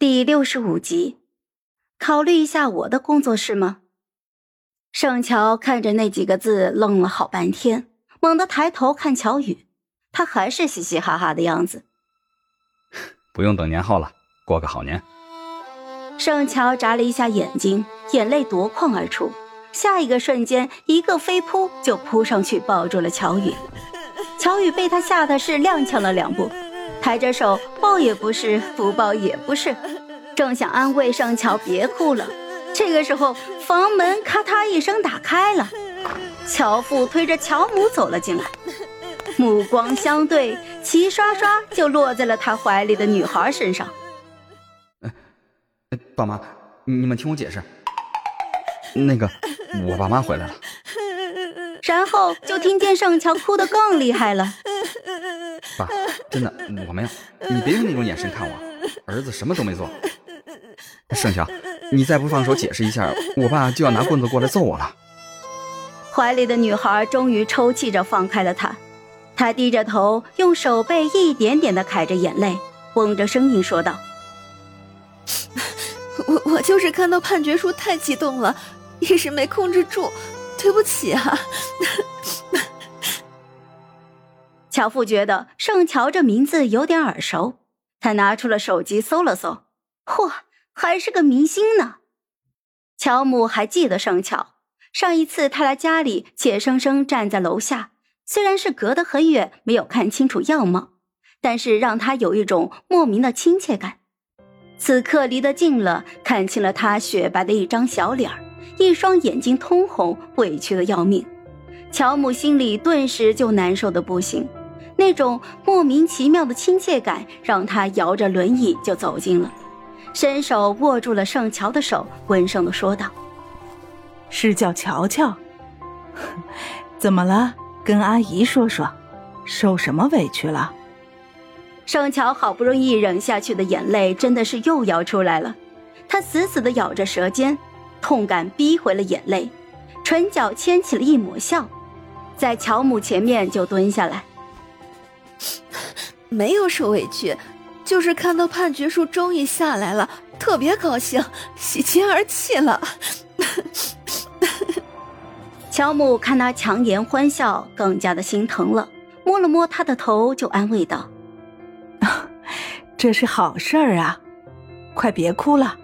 第六十五集，考虑一下我的工作室吗？盛乔看着那几个字，愣了好半天，猛地抬头看乔宇，他还是嘻嘻哈哈的样子。不用等年后了，过个好年。盛乔眨了一下眼睛，眼泪夺眶而出。下一个瞬间，一个飞扑就扑上去抱住了乔宇。乔宇被他吓得是踉跄了两步，抬着手抱也不是，不抱也不是，正想安慰盛乔别哭了，这个时候房门咔嗒一声打开了，乔父推着乔母走了进来，目光相对，齐刷刷就落在了他怀里的女孩身上。爸妈，你们听我解释，那个。我爸妈回来了，然后就听见盛乔哭得更厉害了。爸，真的我没有，你别用那种眼神看我，儿子什么都没做。盛乔，你再不放手解释一下，我爸就要拿棍子过来揍我了。怀里的女孩终于抽泣着放开了他，他低着头，用手背一点点的揩着眼泪，绷着声音说道：“我我就是看到判决书太激动了。”一时没控制住，对不起啊。乔父觉得盛乔这名字有点耳熟，他拿出了手机搜了搜，嚯，还是个明星呢。乔母还记得盛乔，上一次他来家里，怯生生站在楼下，虽然是隔得很远，没有看清楚样貌，但是让他有一种莫名的亲切感。此刻离得近了，看清了他雪白的一张小脸儿。一双眼睛通红，委屈的要命。乔母心里顿时就难受的不行，那种莫名其妙的亲切感让她摇着轮椅就走近了，伸手握住了盛乔的手，温声的说道：“是叫乔乔？怎么了？跟阿姨说说，受什么委屈了？”盛乔好不容易忍下去的眼泪真的是又要出来了，她死死的咬着舌尖。痛感逼回了眼泪，唇角牵起了一抹笑，在乔母前面就蹲下来。没有受委屈，就是看到判决书终于下来了，特别高兴，喜极而泣了。乔母看他强颜欢笑，更加的心疼了，摸了摸他的头，就安慰道：“ 这是好事儿啊，快别哭了。”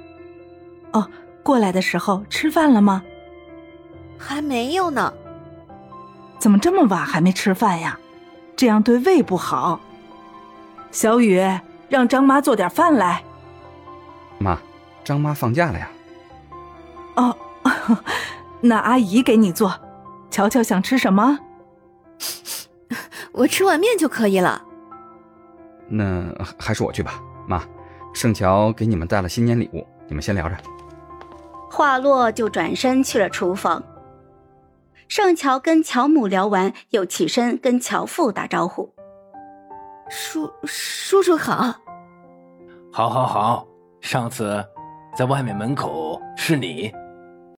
哦。过来的时候吃饭了吗？还没有呢。怎么这么晚还没吃饭呀？这样对胃不好。小雨，让张妈做点饭来。妈，张妈放假了呀。哦，那阿姨给你做。乔乔想吃什么？我吃碗面就可以了。那还是我去吧。妈，盛乔给你们带了新年礼物，你们先聊着。话落，就转身去了厨房。盛乔跟乔母聊完，又起身跟乔父打招呼：“叔叔叔好，好，好，好。上次在外面门口是你